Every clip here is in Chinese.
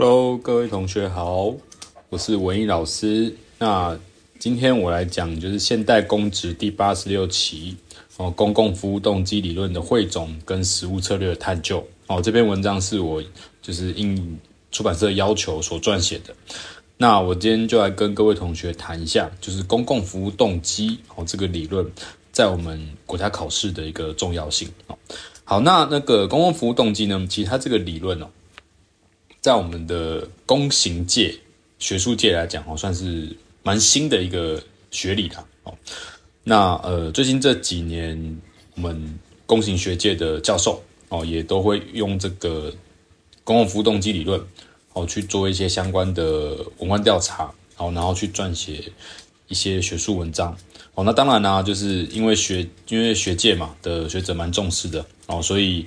Hello，各位同学好，我是文艺老师。那今天我来讲就是现代公职第八十六期哦，公共服务动机理论的汇总跟实务策略的探究哦。这篇文章是我就是应出版社要求所撰写的。那我今天就来跟各位同学谈一下，就是公共服务动机哦这个理论在我们国家考试的一个重要性哦。好，那那个公共服务动机呢，其实它这个理论哦。在我们的公行界、学术界来讲，哦，算是蛮新的一个学理啦。哦，那呃，最近这几年，我们公行学界的教授哦，也都会用这个公共服务动机理论哦，去做一些相关的文献调查，哦，然后去撰写一些学术文章。哦，那当然呢，就是因为学因为学界嘛的学者蛮重视的哦，所以。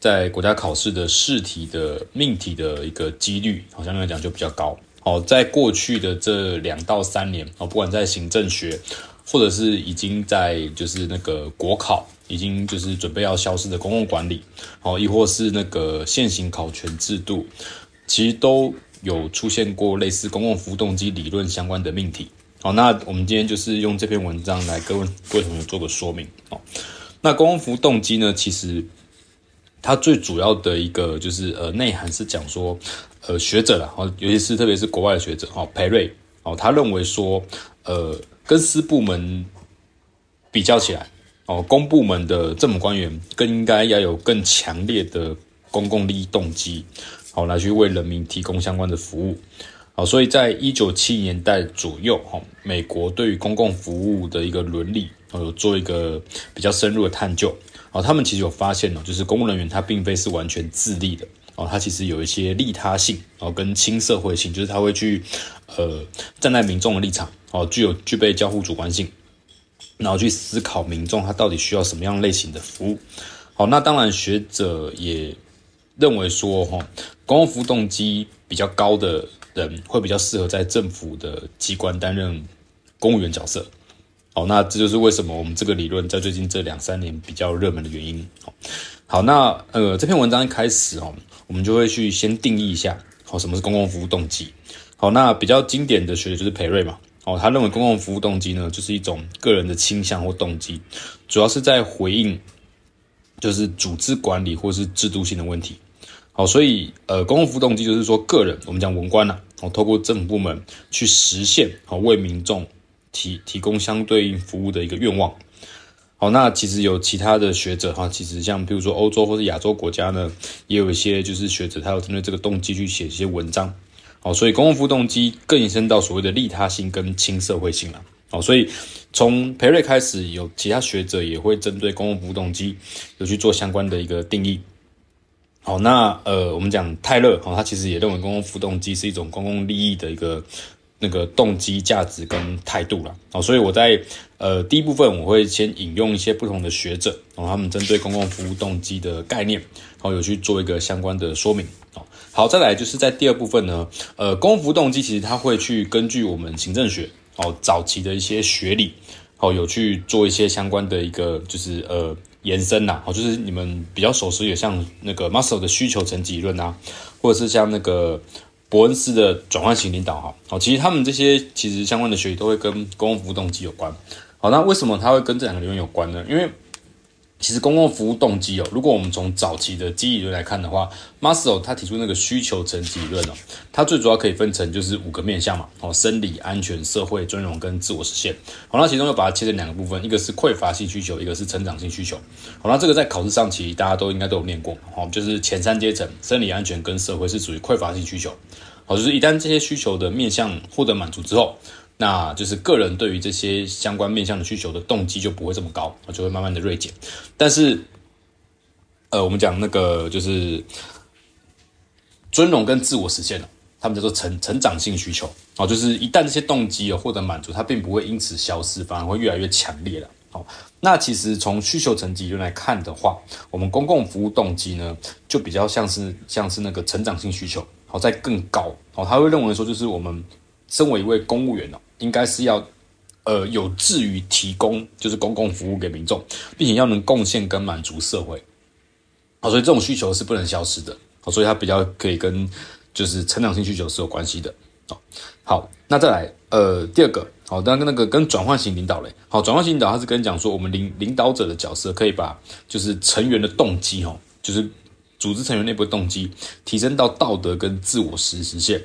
在国家考试的试题的命题的一个几率，好像来讲就比较高。哦，在过去的这两到三年，哦，不管在行政学，或者是已经在就是那个国考，已经就是准备要消失的公共管理，哦，亦或是那个现行考权制度，其实都有出现过类似公共服务动机理论相关的命题。好，那我们今天就是用这篇文章来跟各位同学做个说明。哦，那公共服务动机呢，其实。它最主要的一个就是呃内涵是讲说，呃学者啦，哦，尤其是特别是国外的学者，哦，培瑞，哦，他认为说，呃，跟私部门比较起来，哦，公部门的政府官员更应该要有更强烈的公共利益动机，好，来去为人民提供相关的服务，好，所以在一九七零年代左右，哈，美国对于公共服务的一个伦理，哦，有做一个比较深入的探究。哦，他们其实有发现哦，就是公务人员他并非是完全自利的哦，他其实有一些利他性哦，跟亲社会性，就是他会去呃站在民众的立场哦，具有具备交互主观性，然后去思考民众他到底需要什么样类型的服务。好，那当然学者也认为说哈，公共服务动机比较高的人会比较适合在政府的机关担任公务员角色。好，那这就是为什么我们这个理论在最近这两三年比较热门的原因。好，那呃这篇文章一开始哦，我们就会去先定义一下，好，什么是公共服务动机？好，那比较经典的学者就是培瑞嘛，哦，他认为公共服务动机呢，就是一种个人的倾向或动机，主要是在回应就是组织管理或是制度性的问题。好，所以呃公共服务动机就是说个人，我们讲文官呐，哦，透过政府部门去实现好为民众。提提供相对应服务的一个愿望，好，那其实有其他的学者哈，其实像比如说欧洲或者亚洲国家呢，也有一些就是学者，他有针对这个动机去写一些文章，好，所以公共服务动机更延伸到所谓的利他性跟亲社会性了，好，所以从培瑞开始，有其他学者也会针对公共服务动机有去做相关的一个定义，好，那呃，我们讲泰勒，哈，他其实也认为公共服务动机是一种公共利益的一个。那个动机、价值跟态度啦，哦，所以我在呃第一部分我会先引用一些不同的学者，然后他们针对公共服务动机的概念，然后有去做一个相关的说明，哦，好，再来就是在第二部分呢，呃，公服动机其实它会去根据我们行政学哦早期的一些学理，哦，有去做一些相关的一个就是呃延伸呐，哦，就是你们比较熟悉的像那个 Maslow 的需求层级论啊，或者是像那个。伯恩斯的转换型领导，哈，好，其实他们这些其实相关的学习都会跟公共服务动机有关。好，那为什么他会跟这两个理论有关呢？因为其实公共服务动机哦，如果我们从早期的机理论来看的话，Maslow 他提出那个需求层级理论哦，它最主要可以分成就是五个面向嘛，哦，生理、安全、社会、尊荣跟自我实现。好，那其中又把它切成两个部分，一个是匮乏性需求，一个是成长性需求。好，那这个在考试上其实大家都应该都有念过，哦，就是前三阶层，生理、安全跟社会是属于匮乏性需求。好，就是一旦这些需求的面向获得满足之后，那就是个人对于这些相关面向的需求的动机就不会这么高，就会慢慢的锐减。但是，呃，我们讲那个就是尊荣跟自我实现了，他们叫做成成长性需求。哦，就是一旦这些动机有获得满足，它并不会因此消失，反而会越来越强烈了。好，那其实从需求层级理论来看的话，我们公共服务动机呢，就比较像是像是那个成长性需求。好，在更高哦，他会认为说，就是我们身为一位公务员哦，应该是要呃有志于提供就是公共服务给民众，并且要能贡献跟满足社会。好，所以这种需求是不能消失的。好，所以它比较可以跟就是成长性需求是有关系的。好，那再来，呃，第二个，好，那跟那个跟转换型领导嘞，好，转换型领导，他是跟你讲说，我们领领导者的角色可以把就是成员的动机，哈，就是组织成员内部动机提升到道德跟自我实实现。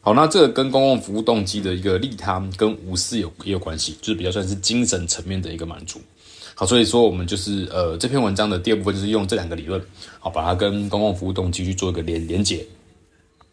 好，那这个跟公共服务动机的一个利他跟无私有也有关系，就是比较算是精神层面的一个满足。好，所以说我们就是呃这篇文章的第二部分就是用这两个理论，好，把它跟公共服务动机去做一个连连结。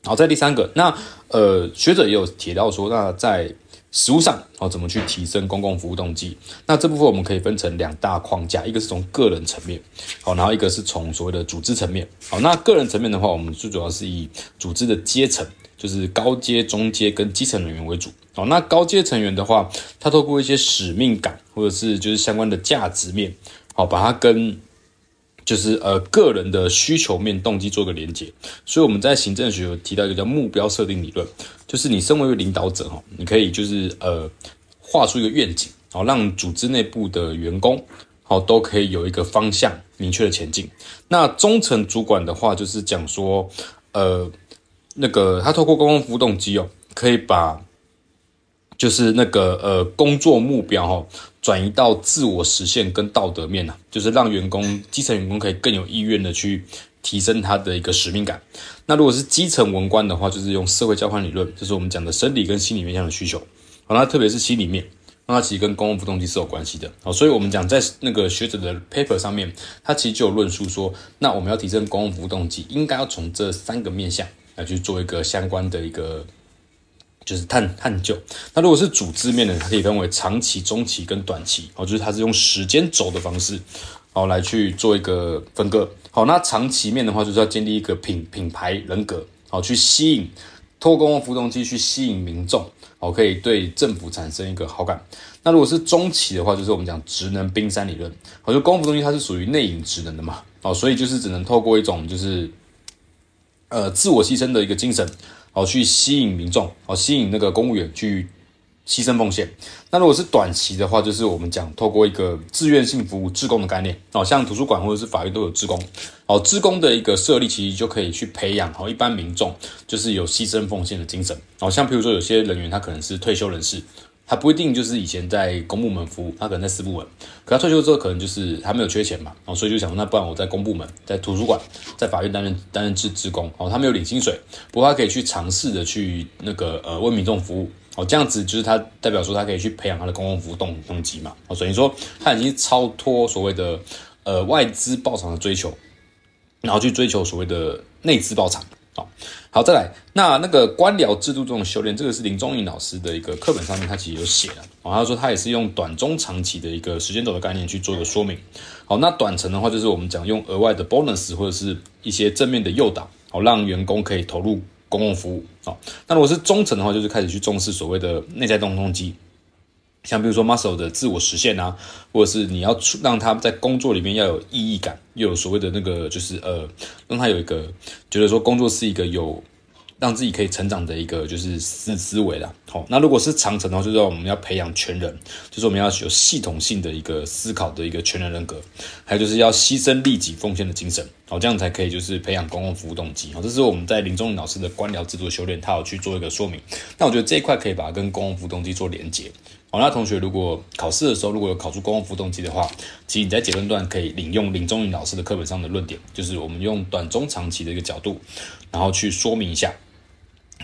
好，在第三个，那呃学者也有提到说，那在实务上，好，怎么去提升公共服务动机？那这部分我们可以分成两大框架，一个是从个人层面，好，然后一个是从所谓的组织层面。好，那个人层面的话，我们最主要是以组织的阶层，就是高阶、中阶跟基层人员为主。好，那高阶成员的话，他透过一些使命感，或者是就是相关的价值面，好，把它跟就是呃个人的需求面动机做个连接，所以我们在行政学有提到一个叫目标设定理论，就是你身为一个领导者哈，你可以就是呃画出一个愿景，好让组织内部的员工好都可以有一个方向明确的前进。那中层主管的话就是讲说呃那个他透过公共服务动机哦，可以把就是那个呃工作目标哈。转移到自我实现跟道德面啊，就是让员工基层员工可以更有意愿的去提升他的一个使命感。那如果是基层文官的话，就是用社会交换理论，就是我们讲的生理跟心理面向的需求。好，那特别是心理面，那它其实跟公共服务动机是有关系的。好，所以我们讲在那个学者的 paper 上面，他其实就有论述说，那我们要提升公共服务动机，应该要从这三个面向来去做一个相关的一个。就是探探究，那如果是组织面呢，它可以分为长期、中期跟短期，哦，就是它是用时间轴的方式，哦，来去做一个分割。好，那长期面的话，就是要建立一个品品牌人格，好，去吸引，透过公共服动机去吸引民众，好，可以对政府产生一个好感。那如果是中期的话，就是我们讲职能冰山理论，好，就公共服动机它是属于内隐职能的嘛，哦，所以就是只能透过一种就是，呃，自我牺牲的一个精神。好，去吸引民众，好，吸引那个公务员去牺牲奉献。那如果是短期的话，就是我们讲透过一个志愿性服务、志工的概念，好，像图书馆或者是法院都有志工，哦，志工的一个设立，其实就可以去培养好一般民众，就是有牺牲奉献的精神。好，像比如说有些人员他可能是退休人士。他不一定就是以前在公部门服务，他可能在私部门，可他退休之后可能就是他没有缺钱嘛，然后所以就想说，那不然我在公部门、在图书馆、在法院担任担任志志工，哦，他没有领薪水，不过他可以去尝试的去那个呃为民众服务，哦，这样子就是他代表说他可以去培养他的公共服务动动机嘛，哦，所以说他已经超脱所谓的呃外资报偿的追求，然后去追求所谓的内资报偿。好，好，再来，那那个官僚制度这种修炼，这个是林宗颖老师的一个课本上面，他其实有写的。哦，他说他也是用短中长期的一个时间轴的概念去做一个说明。好，那短程的话，就是我们讲用额外的 bonus 或者是一些正面的诱导，好，让员工可以投入公共服务。好，那如果是中层的话，就是开始去重视所谓的内在动动机。像比如说 muscle 的自我实现啊，或者是你要出让他在工作里面要有意义感，又有所谓的那个就是呃，让他有一个觉得说工作是一个有让自己可以成长的一个就是思思维啦。好，那如果是长程的话，就是说我们要培养全人，就是我们要有系统性的一个思考的一个全人人格，还有就是要牺牲利己奉献的精神，好，这样才可以就是培养公共服务动机。好，这是我们在林宗颖老师的官僚制度修炼，他有去做一个说明。那我觉得这一块可以把它跟公共服务动机做连接。那同学如果考试的时候如果有考出公共服务动机的话，其实你在结论段可以引用林宗颖老师的课本上的论点，就是我们用短中长期的一个角度，然后去说明一下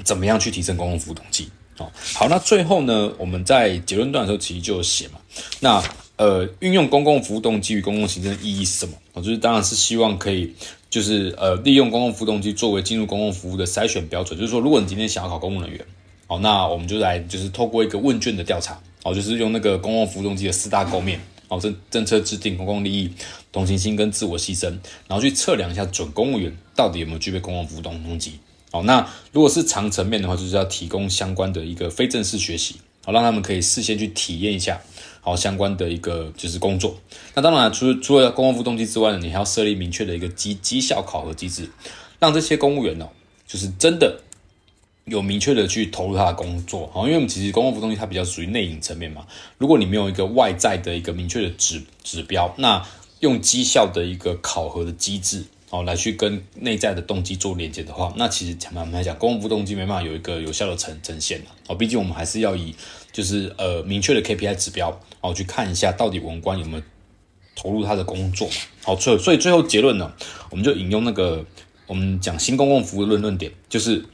怎么样去提升公共服务动机。好，好，那最后呢，我们在结论段的时候其实就有写嘛，那呃，运用公共服务动机与公共行政的意义是什么？哦，就是当然是希望可以就是呃，利用公共服务动机作为进入公共服务的筛选标准，就是说，如果你今天想要考公务人员，好，那我们就来就是透过一个问卷的调查。哦，就是用那个公共服务动机的四大构面，哦，政政策制定、公共利益、同情心跟自我牺牲，然后去测量一下准公务员到底有没有具备公共服务动动机。哦，那如果是长层面的话，就是要提供相关的一个非正式学习，好，让他们可以事先去体验一下，好，相关的一个就是工作。那当然，除了除了公共服务动机之外呢，你还要设立明确的一个绩绩效考核机制，让这些公务员呢，就是真的。有明确的去投入他的工作，好，因为我们其实公共服务动机它比较属于内隐层面嘛。如果你没有一个外在的一个明确的指指标，那用绩效的一个考核的机制，哦，来去跟内在的动机做连接的话，那其实坦白来讲，公共服务动机没办法有一个有效的呈呈现哦，毕竟我们还是要以就是呃明确的 KPI 指标哦去看一下到底文官有没有投入他的工作。好，所以所以最后结论呢，我们就引用那个我们讲新公共服务论论点，就是。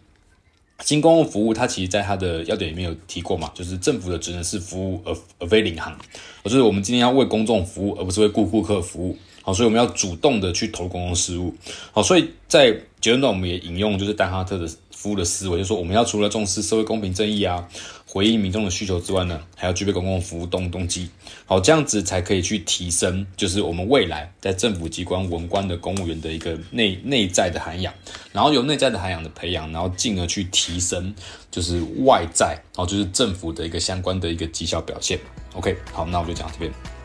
新公共服务，它其实在它的要点里面有提过嘛，就是政府的职能是服务而而非领航，就是我们今天要为公众服务，而不是为顾顾客服务。好，所以我们要主动的去投公共事务。好，所以在结论段我们也引用就是丹哈特的服务的思维，就是说我们要除了重视社会公平正义啊。回应民众的需求之外呢，还要具备公共服务动动机，好，这样子才可以去提升，就是我们未来在政府机关文官的公务员的一个内内在的涵养，然后有内在的涵养的培养，然后进而去提升，就是外在，然后，就是政府的一个相关的一个绩效表现。OK，好，那我就讲到这边。